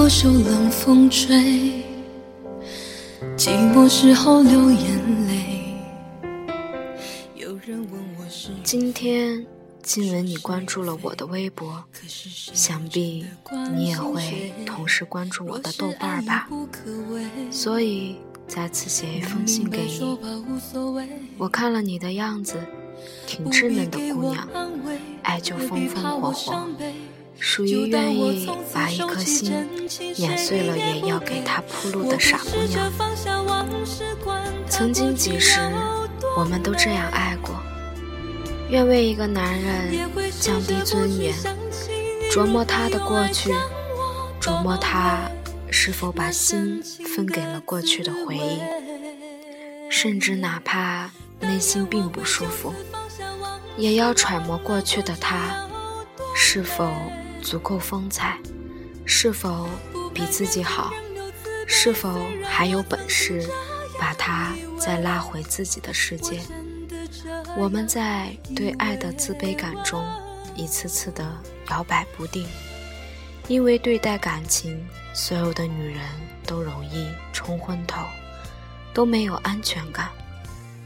我受冷风吹，寂寞时候流眼泪。有人问我是今天静文，你关注了我的微博，想必你也会同时关注我的豆瓣吧。所以再次写一封信给你。我看了你的样子，挺稚嫩的姑娘，爱就风风火火，属于愿意把一颗心碾碎了也要给他铺路的傻姑娘。曾经几时，我们都这样爱过。愿为一个男人降低尊严，琢磨他的过去，琢磨他是否把心分给了过去的回忆，甚至哪怕内心并不舒服，也要揣摩过去的他是否足够风采，是否比自己好，是否还有本事把他再拉回自己的世界。我们在对爱的自卑感中一次次的摇摆不定，因为对待感情，所有的女人都容易冲昏头，都没有安全感，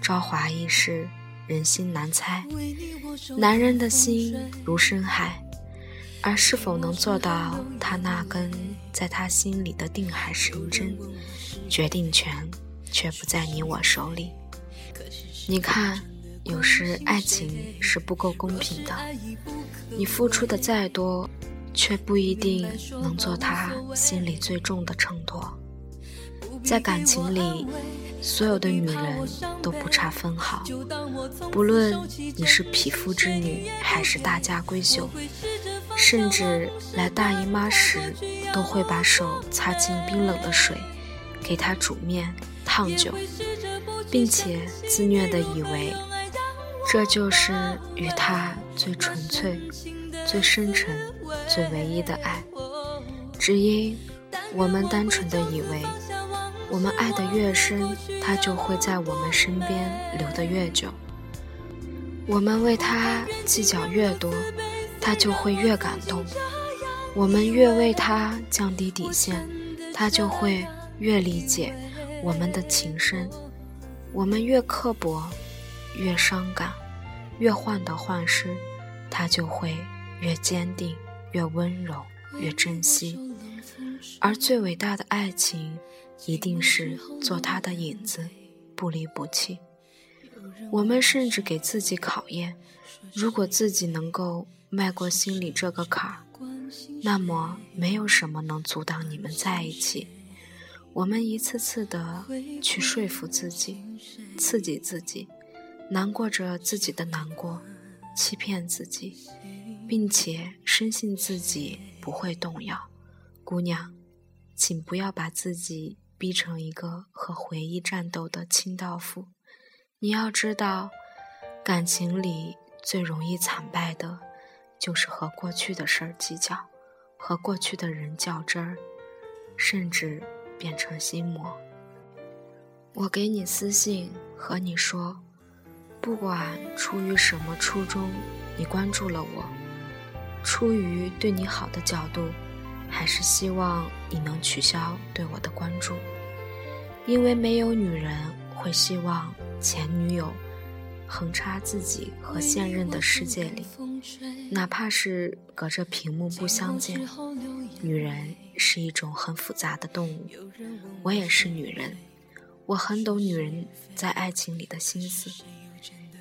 朝华易逝，人心难猜。男人的心如深海，而是否能做到他那根在他心里的定海神针，决定权却不在你我手里。你看。有时爱情是不够公平的，你付出的再多，却不一定能做他心里最重的秤砣。在感情里，所有的女人都不差分毫，不论你是匹夫之女还是大家闺秀，甚至来大姨妈时都会把手擦进冰冷的水，给她煮面烫酒，并且自虐地以为。这就是与他最纯粹、最深沉、最唯一的爱，只因我们单纯的以为，我们爱得越深，他就会在我们身边留得越久；我们为他计较越多，他就会越感动；我们越为他降低底线，他就会越理解我们的情深；我们越刻薄。越伤感，越患得患失，他就会越坚定，越温柔，越珍惜。而最伟大的爱情，一定是做他的影子，不离不弃。我们甚至给自己考验：如果自己能够迈过心里这个坎儿，那么没有什么能阻挡你们在一起。我们一次次的去说服自己，刺激自己。难过着自己的难过，欺骗自己，并且深信自己不会动摇。姑娘，请不要把自己逼成一个和回忆战斗的清道夫。你要知道，感情里最容易惨败的，就是和过去的事儿计较，和过去的人较真儿，甚至变成心魔。我给你私信和你说。不管出于什么初衷，你关注了我，出于对你好的角度，还是希望你能取消对我的关注，因为没有女人会希望前女友横插自己和现任的世界里，哪怕是隔着屏幕不相见。女人是一种很复杂的动物，我也是女人，我很懂女人在爱情里的心思。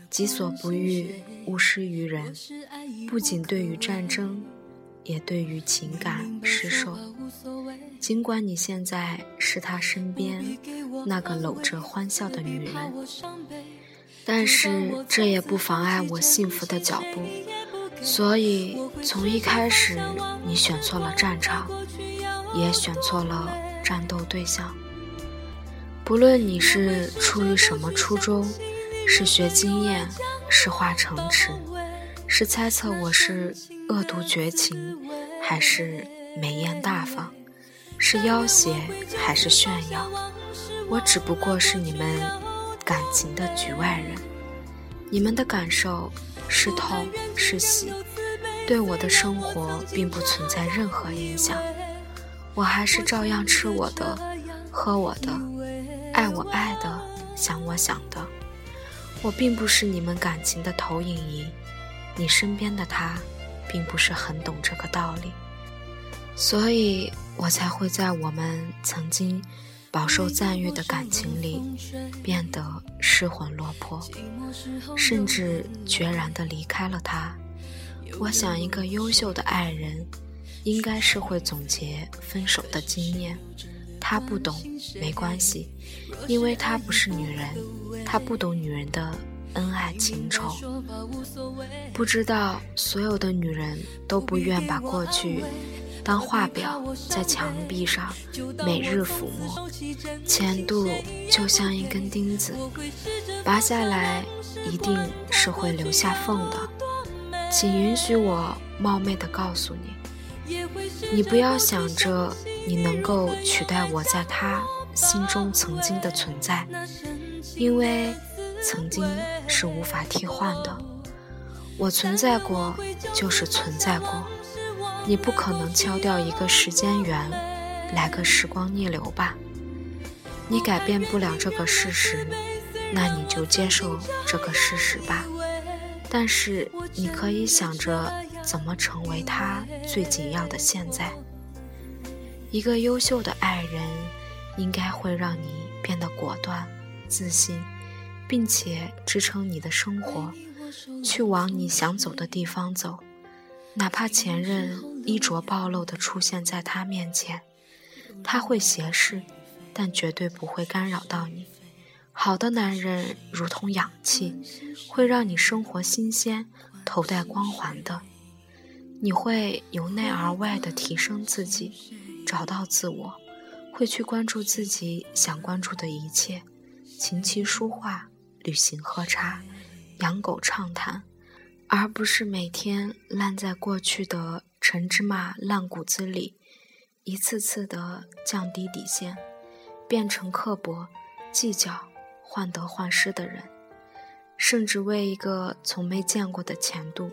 己所不欲，勿施于人。不仅对于战争，也对于情感施受。尽管你现在是他身边那个搂着欢笑的女人，但是这也不妨碍我幸福的脚步。所以，从一开始，你选错了战场，也选错了战斗对象。不论你是出于什么初衷。是学经验，是化城池，是猜测我是恶毒绝情，还是美艳大方？是要挟还是炫耀？我只不过是你们感情的局外人，你们的感受是痛是喜，对我的生活并不存在任何影响。我还是照样吃我的，喝我的，爱我爱的，想我想的。我并不是你们感情的投影仪，你身边的他，并不是很懂这个道理，所以我才会在我们曾经饱受赞誉的感情里，变得失魂落魄，甚至决然地离开了他。我想，一个优秀的爱人，应该是会总结分手的经验。他不懂，没关系，因为他不是女人，他不懂女人的恩爱情仇。不知道所有的女人都不愿把过去当画表在墙壁上每日抚摸，前度就像一根钉子，拔下来一定是会留下缝的。请允许我冒昧的告诉你，你不要想着。你能够取代我在他心中曾经的存在，因为曾经是无法替换的。我存在过，就是存在过。你不可能敲掉一个时间源，来个时光逆流吧？你改变不了这个事实，那你就接受这个事实吧。但是你可以想着怎么成为他最紧要的现在。一个优秀的爱人，应该会让你变得果断、自信，并且支撑你的生活，去往你想走的地方走。哪怕前任衣着暴露的出现在他面前，他会斜视，但绝对不会干扰到你。好的男人如同氧气，会让你生活新鲜、头戴光环的。你会由内而外的提升自己。找到自我，会去关注自己想关注的一切，琴棋书画、旅行喝茶、养狗畅谈，而不是每天烂在过去的陈芝麻烂谷子里，一次次的降低底线，变成刻薄、计较、患得患失的人，甚至为一个从没见过的前度，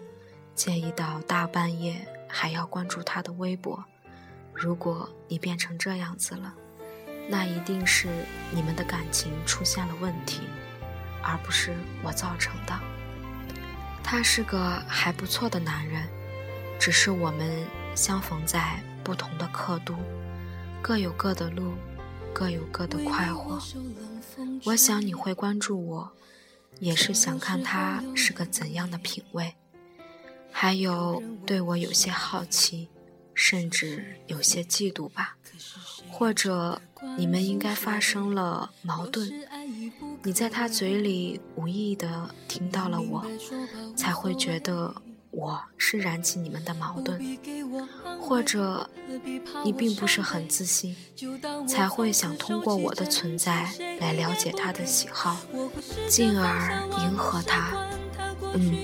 介意到大半夜还要关注他的微博。如果你变成这样子了，那一定是你们的感情出现了问题，而不是我造成的。他是个还不错的男人，只是我们相逢在不同的刻度，各有各的路，各有各的快活。我想你会关注我，也是想看他是个怎样的品味，还有对我有些好奇。甚至有些嫉妒吧，或者你们应该发生了矛盾，你在他嘴里无意的听到了我，才会觉得我是燃起你们的矛盾，或者你并不是很自信，才会想通过我的存在来了解他的喜好，进而迎合他。嗯，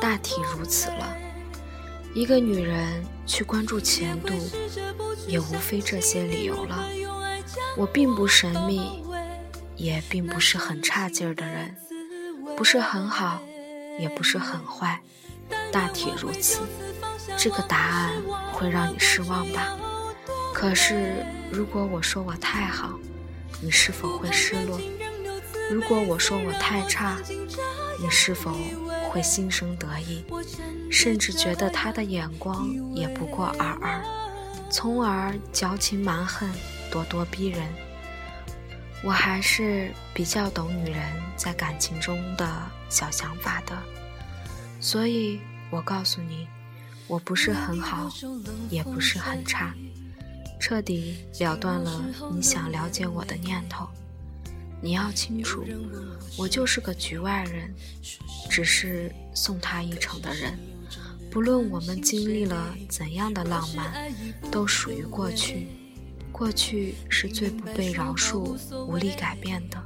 大体如此了。一个女人去关注前度，也无非这些理由了。我并不神秘，也并不是很差劲儿的人，不是很好，也不是很坏，大体如此。这个答案会让你失望吧？可是，如果我说我太好，你是否会失落？如果我说我太差，你是否？会心生得意，甚至觉得他的眼光也不过尔尔，从而矫情蛮横、咄咄逼人。我还是比较懂女人在感情中的小想法的，所以我告诉你，我不是很好，也不是很差，彻底了断了你想了解我的念头。你要清楚，我就是个局外人，只是送他一程的人。不论我们经历了怎样的浪漫，都属于过去。过去是最不被饶恕、无力改变的。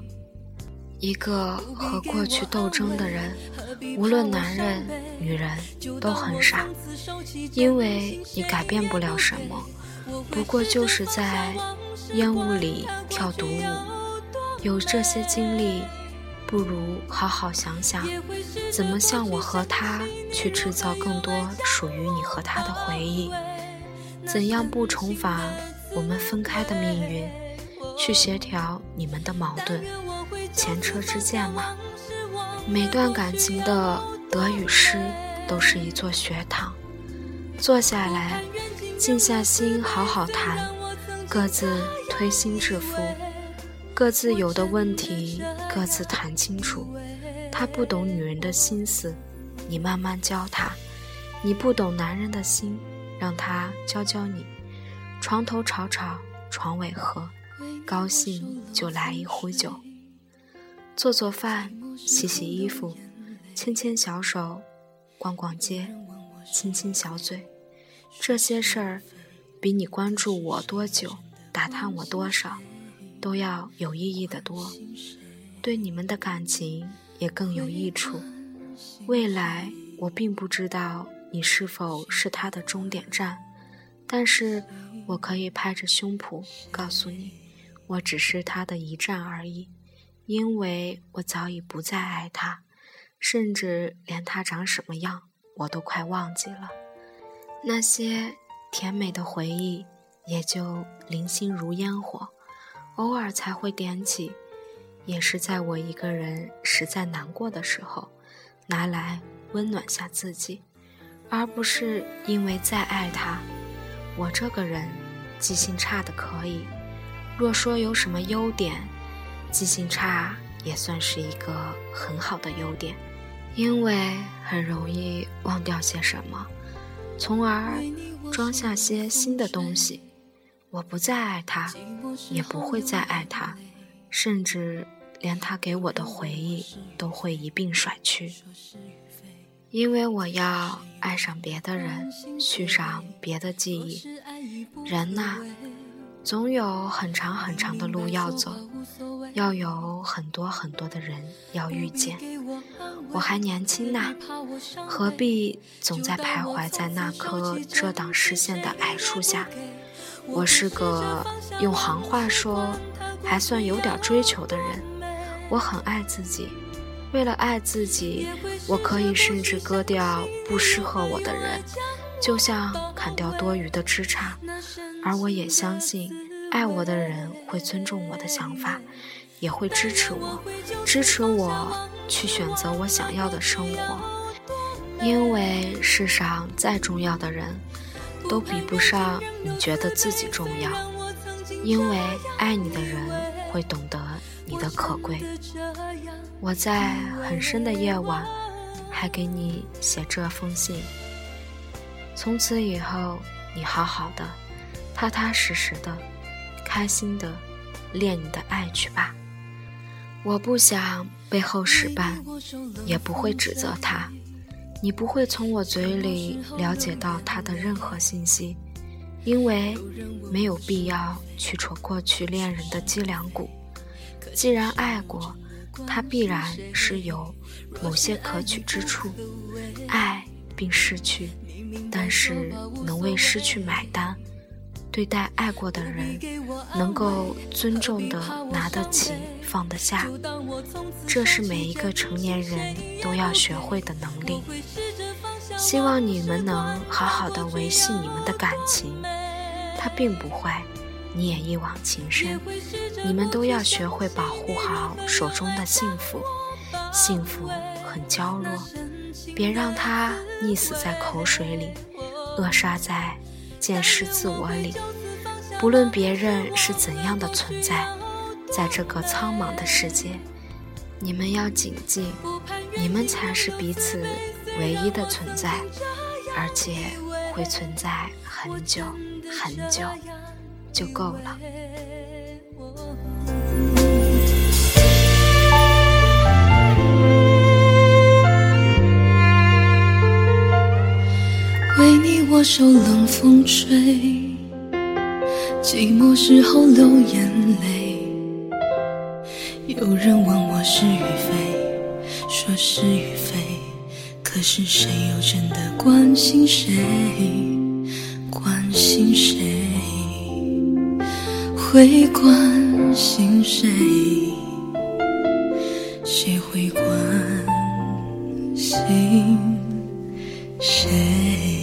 一个和过去斗争的人，无论男人、女人，都很傻，因为你改变不了什么，不过就是在烟雾里跳独舞。有这些经历，不如好好想想，怎么像我和他去制造更多属于你和他的回忆，怎样不重返我们分开的命运，去协调你们的矛盾，前车之鉴嘛。每段感情的得与失，都是一座学堂。坐下来，静下心，好好谈，各自推心置腹，各自有的问题各自谈清楚。他不懂女人的心思，你慢慢教他；你不懂男人的心，让他教教你。床头吵吵，床尾和，高兴就来一壶酒，做做饭，洗洗衣服，牵牵小手，逛逛街，亲亲小嘴。这些事儿，比你关注我多久，打探我多少，都要有意义的多。对你们的感情。也更有益处。未来我并不知道你是否是他的终点站，但是我可以拍着胸脯告诉你，我只是他的一站而已，因为我早已不再爱他，甚至连他长什么样我都快忘记了。那些甜美的回忆也就零星如烟火，偶尔才会点起。也是在我一个人实在难过的时候，拿来温暖下自己，而不是因为再爱他。我这个人记性差的可以，若说有什么优点，记性差也算是一个很好的优点，因为很容易忘掉些什么，从而装下些新的东西。我不再爱他，也不会再爱他，甚至。连他给我的回忆都会一并甩去，因为我要爱上别的人，续上别的记忆。人呐，总有很长很长的路要走，要有很多很多的人要遇见。我还年轻呐，何必总在徘徊在那棵遮挡视线的矮树下？我是个用行话说还算有点追求的人。我很爱自己，为了爱自己，我可以甚至割掉不适合我的人，就像砍掉多余的枝杈。而我也相信，爱我的人会尊重我的想法，也会支持我，支持我去选择我想要的生活。因为世上再重要的人，都比不上你觉得自己重要。因为爱你的人会懂得。你的可贵，我在很深的夜晚还给你写这封信。从此以后，你好好的，踏踏实实的，开心的恋你的爱去吧。我不想背后使绊，也不会指责他。你不会从我嘴里了解到他的任何信息，因为没有必要去戳过去恋人的脊梁骨。既然爱过，他必然是有某些可取之处。爱并失去，但是能为失去买单，对待爱过的人，能够尊重的拿得起放得下，这是每一个成年人都要学会的能力。希望你们能好好的维系你们的感情，他并不坏。你也一往情深，你们都要学会保护好手中的幸福。幸福很娇弱，别让它溺死在口水里，扼杀在见识自我里。不论别人是怎样的存在，在这个苍茫的世界，你们要谨记，你们才是彼此唯一的存在，而且会存在很久很久。就够了。为你我受冷风吹，寂寞时候流眼泪。有人问我是与非，说是与非，可是谁？又真的关心谁？关心谁？会关心谁？谁？会关心谁？